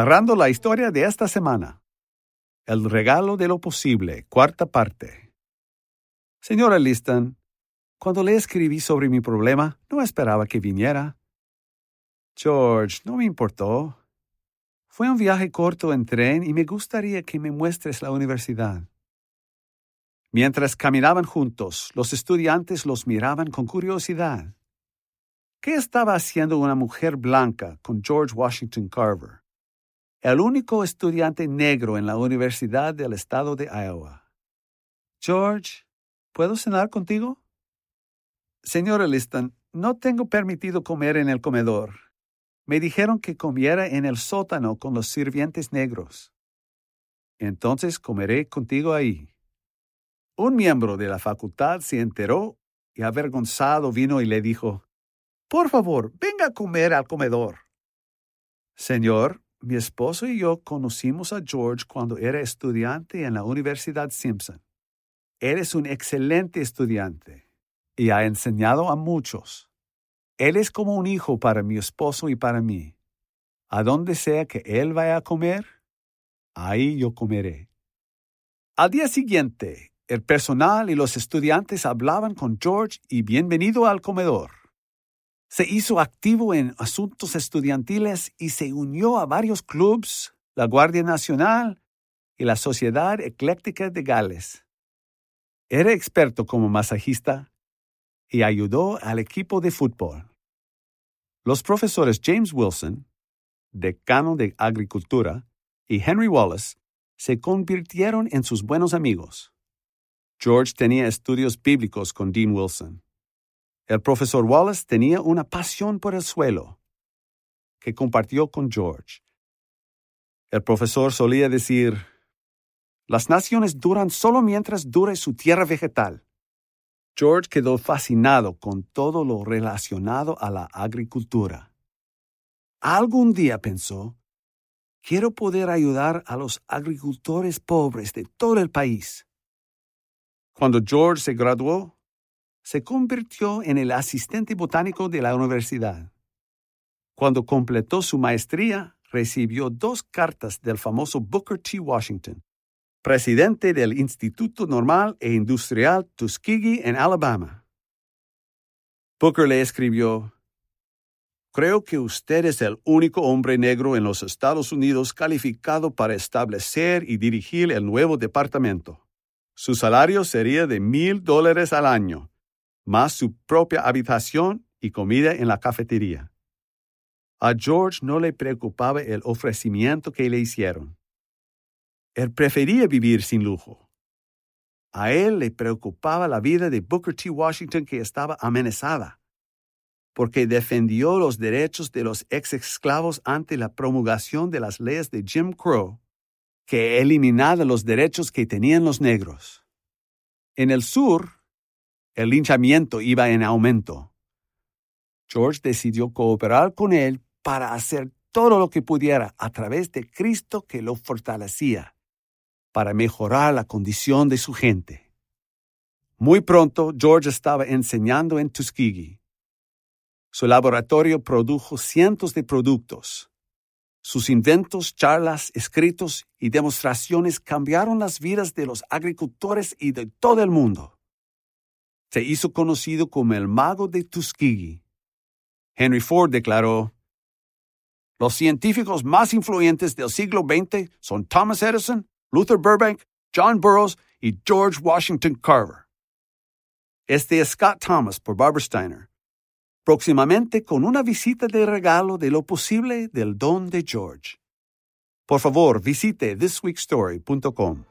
Narrando la historia de esta semana. El regalo de lo posible, cuarta parte. Señora Liston, cuando le escribí sobre mi problema, no esperaba que viniera. George, no me importó. Fue un viaje corto en tren y me gustaría que me muestres la universidad. Mientras caminaban juntos, los estudiantes los miraban con curiosidad. ¿Qué estaba haciendo una mujer blanca con George Washington Carver, el único estudiante negro en la Universidad del Estado de Iowa? George, ¿puedo cenar contigo? Señora Liston, no tengo permitido comer en el comedor. Me dijeron que comiera en el sótano con los sirvientes negros. Entonces comeré contigo ahí. Un miembro de la facultad se enteró y avergonzado vino y le dijo, Por favor, venga a comer al comedor. Señor, mi esposo y yo conocimos a George cuando era estudiante en la Universidad Simpson. Eres un excelente estudiante y ha enseñado a muchos. Él es como un hijo para mi esposo y para mí. A donde sea que él vaya a comer, ahí yo comeré. Al día siguiente, el personal y los estudiantes hablaban con George y bienvenido al comedor. Se hizo activo en asuntos estudiantiles y se unió a varios clubs, la Guardia Nacional y la Sociedad Ecléctica de Gales. Era experto como masajista y ayudó al equipo de fútbol. Los profesores James Wilson, decano de Agricultura, y Henry Wallace se convirtieron en sus buenos amigos. George tenía estudios bíblicos con Dean Wilson. El profesor Wallace tenía una pasión por el suelo que compartió con George. El profesor solía decir, las naciones duran solo mientras dure su tierra vegetal. George quedó fascinado con todo lo relacionado a la agricultura. Algún día pensó, quiero poder ayudar a los agricultores pobres de todo el país. Cuando George se graduó, se convirtió en el asistente botánico de la universidad. Cuando completó su maestría, recibió dos cartas del famoso Booker T. Washington, presidente del Instituto Normal e Industrial Tuskegee en Alabama. Booker le escribió, Creo que usted es el único hombre negro en los Estados Unidos calificado para establecer y dirigir el nuevo departamento. Su salario sería de mil dólares al año, más su propia habitación y comida en la cafetería. A George no le preocupaba el ofrecimiento que le hicieron. Él prefería vivir sin lujo. A él le preocupaba la vida de Booker T. Washington que estaba amenazada, porque defendió los derechos de los ex esclavos ante la promulgación de las leyes de Jim Crow que eliminara los derechos que tenían los negros. En el sur, el linchamiento iba en aumento. George decidió cooperar con él para hacer todo lo que pudiera a través de Cristo que lo fortalecía, para mejorar la condición de su gente. Muy pronto, George estaba enseñando en Tuskegee. Su laboratorio produjo cientos de productos, sus inventos, charlas, escritos y demostraciones cambiaron las vidas de los agricultores y de todo el mundo. Se hizo conocido como el mago de Tuskegee. Henry Ford declaró, Los científicos más influyentes del siglo XX son Thomas Edison, Luther Burbank, John Burroughs y George Washington Carver. Este es Scott Thomas por Barbara Steiner próximamente con una visita de regalo de lo posible del don de George. Por favor, visite thisweekstory.com.